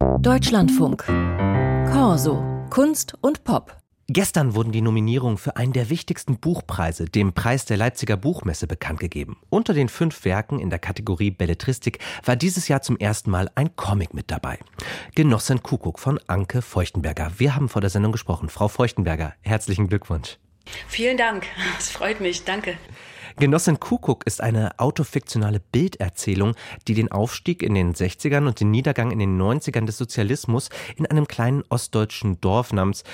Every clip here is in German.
Deutschlandfunk. Corso. Kunst und Pop. Gestern wurden die Nominierungen für einen der wichtigsten Buchpreise, dem Preis der Leipziger Buchmesse, bekannt gegeben. Unter den fünf Werken in der Kategorie Belletristik war dieses Jahr zum ersten Mal ein Comic mit dabei. Genossin Kuckuck von Anke Feuchtenberger. Wir haben vor der Sendung gesprochen. Frau Feuchtenberger, herzlichen Glückwunsch. Vielen Dank. Es freut mich. Danke. Genossin Kuckuck ist eine autofiktionale Bilderzählung, die den Aufstieg in den 60ern und den Niedergang in den 90ern des Sozialismus in einem kleinen ostdeutschen Dorf namens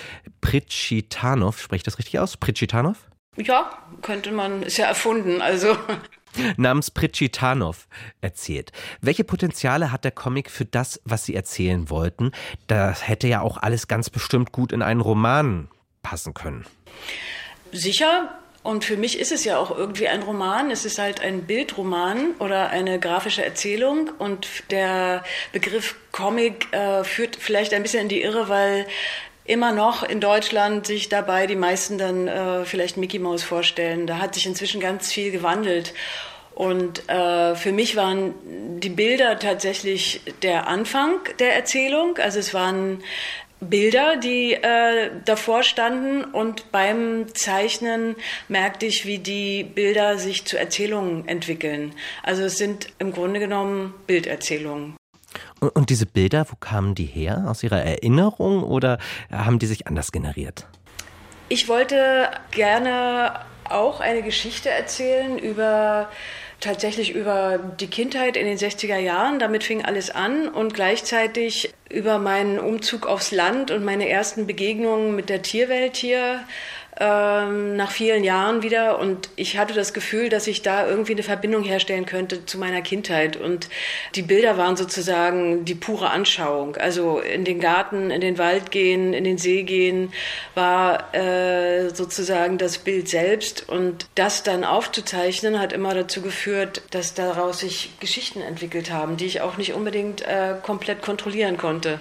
Pritschitanov, spricht das richtig aus? Pritschitanov? Ja, könnte man, ist ja erfunden, also. namens Pritschitanov erzählt. Welche Potenziale hat der Comic für das, was Sie erzählen wollten? Das hätte ja auch alles ganz bestimmt gut in einen Roman passen können. Sicher, und für mich ist es ja auch irgendwie ein Roman. Es ist halt ein Bildroman oder eine grafische Erzählung. Und der Begriff Comic äh, führt vielleicht ein bisschen in die Irre, weil immer noch in Deutschland sich dabei die meisten dann äh, vielleicht Mickey Mouse vorstellen. Da hat sich inzwischen ganz viel gewandelt. Und äh, für mich waren die Bilder tatsächlich der Anfang der Erzählung. Also es waren Bilder, die äh, davor standen und beim Zeichnen merkte ich, wie die Bilder sich zu Erzählungen entwickeln. Also es sind im Grunde genommen Bilderzählungen. Und, und diese Bilder, wo kamen die her? Aus Ihrer Erinnerung oder haben die sich anders generiert? Ich wollte gerne auch eine Geschichte erzählen über tatsächlich über die Kindheit in den 60er Jahren. Damit fing alles an und gleichzeitig über meinen Umzug aufs Land und meine ersten Begegnungen mit der Tierwelt hier ähm, nach vielen Jahren wieder und ich hatte das Gefühl, dass ich da irgendwie eine Verbindung herstellen könnte zu meiner Kindheit und die Bilder waren sozusagen die pure Anschauung. Also in den Garten, in den Wald gehen, in den See gehen war äh, sozusagen das Bild selbst und das dann aufzuzeichnen hat immer dazu geführt, dass daraus sich Geschichten entwickelt haben, die ich auch nicht unbedingt äh, komplett kontrollieren konnte.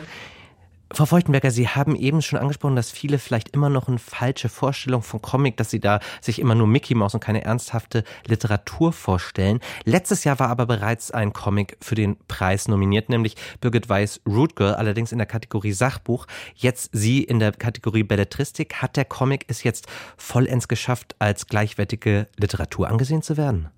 Frau Feuchtenberger, Sie haben eben schon angesprochen, dass viele vielleicht immer noch eine falsche Vorstellung von Comic, dass sie da sich immer nur Mickey Mouse und keine ernsthafte Literatur vorstellen. Letztes Jahr war aber bereits ein Comic für den Preis nominiert, nämlich Birgit Weiss Root Girl, allerdings in der Kategorie Sachbuch. Jetzt Sie in der Kategorie Belletristik. Hat der Comic es jetzt vollends geschafft, als gleichwertige Literatur angesehen zu werden?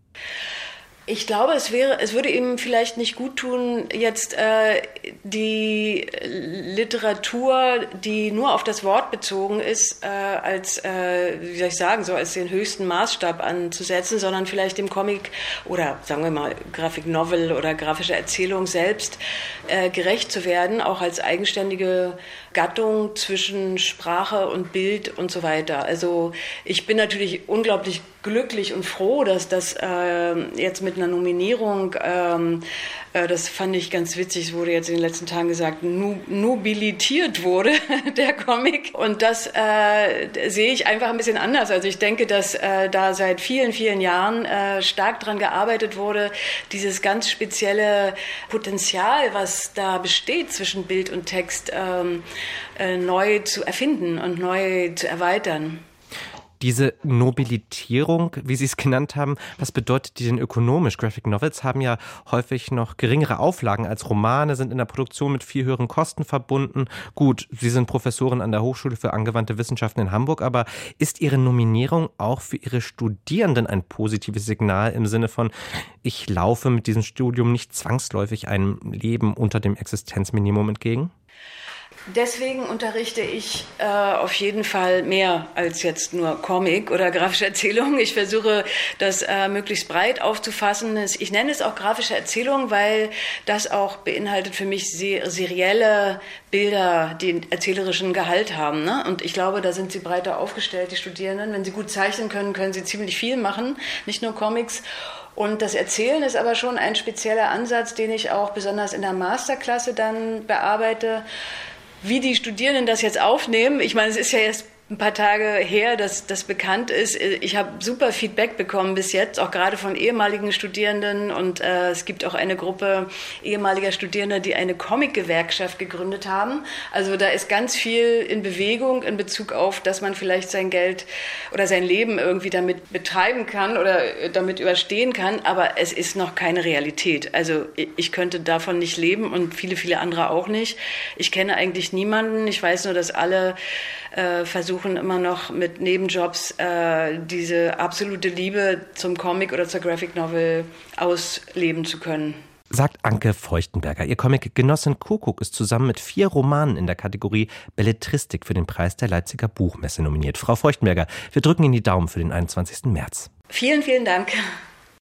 Ich glaube, es wäre, es würde ihm vielleicht nicht gut tun, jetzt äh, die Literatur, die nur auf das Wort bezogen ist, äh, als, äh, wie soll ich sagen, so als den höchsten Maßstab anzusetzen, sondern vielleicht dem Comic oder sagen wir mal Graphic Novel oder grafische Erzählung selbst äh, gerecht zu werden, auch als eigenständige Gattung zwischen Sprache und Bild und so weiter. Also ich bin natürlich unglaublich glücklich und froh, dass das äh, jetzt mit einer Nominierung, ähm, äh, das fand ich ganz witzig, es wurde jetzt in den letzten Tagen gesagt, nu nobilitiert wurde, der Comic. Und das äh, sehe ich einfach ein bisschen anders. Also ich denke, dass äh, da seit vielen, vielen Jahren äh, stark dran gearbeitet wurde, dieses ganz spezielle Potenzial, was da besteht zwischen Bild und Text, ähm, äh, neu zu erfinden und neu zu erweitern. Diese Nobilitierung, wie Sie es genannt haben, was bedeutet die denn ökonomisch? Graphic Novels haben ja häufig noch geringere Auflagen als Romane, sind in der Produktion mit viel höheren Kosten verbunden. Gut, Sie sind Professorin an der Hochschule für angewandte Wissenschaften in Hamburg, aber ist Ihre Nominierung auch für Ihre Studierenden ein positives Signal im Sinne von, ich laufe mit diesem Studium nicht zwangsläufig einem Leben unter dem Existenzminimum entgegen? Deswegen unterrichte ich äh, auf jeden Fall mehr als jetzt nur Comic oder grafische Erzählung. Ich versuche, das äh, möglichst breit aufzufassen. Ich nenne es auch grafische Erzählung, weil das auch beinhaltet für mich serielle Bilder, die einen erzählerischen Gehalt haben. Ne? Und ich glaube, da sind sie breiter aufgestellt, die Studierenden. Wenn sie gut zeichnen können, können sie ziemlich viel machen, nicht nur Comics. Und das Erzählen ist aber schon ein spezieller Ansatz, den ich auch besonders in der Masterklasse dann bearbeite wie die Studierenden das jetzt aufnehmen. Ich meine, es ist ja jetzt ein paar Tage her, dass das bekannt ist. Ich habe super Feedback bekommen bis jetzt, auch gerade von ehemaligen Studierenden. Und äh, es gibt auch eine Gruppe ehemaliger Studierender, die eine Comic-Gewerkschaft gegründet haben. Also da ist ganz viel in Bewegung in Bezug auf, dass man vielleicht sein Geld oder sein Leben irgendwie damit betreiben kann oder äh, damit überstehen kann. Aber es ist noch keine Realität. Also ich könnte davon nicht leben und viele, viele andere auch nicht. Ich kenne eigentlich niemanden. Ich weiß nur, dass alle äh, versuchen immer noch mit Nebenjobs äh, diese absolute Liebe zum Comic oder zur Graphic Novel ausleben zu können sagt Anke Feuchtenberger. Ihr Comic Genossin Kuckuck ist zusammen mit vier Romanen in der Kategorie Belletristik für den Preis der Leipziger Buchmesse nominiert. Frau Feuchtenberger, wir drücken Ihnen die Daumen für den 21. März. Vielen, vielen Dank.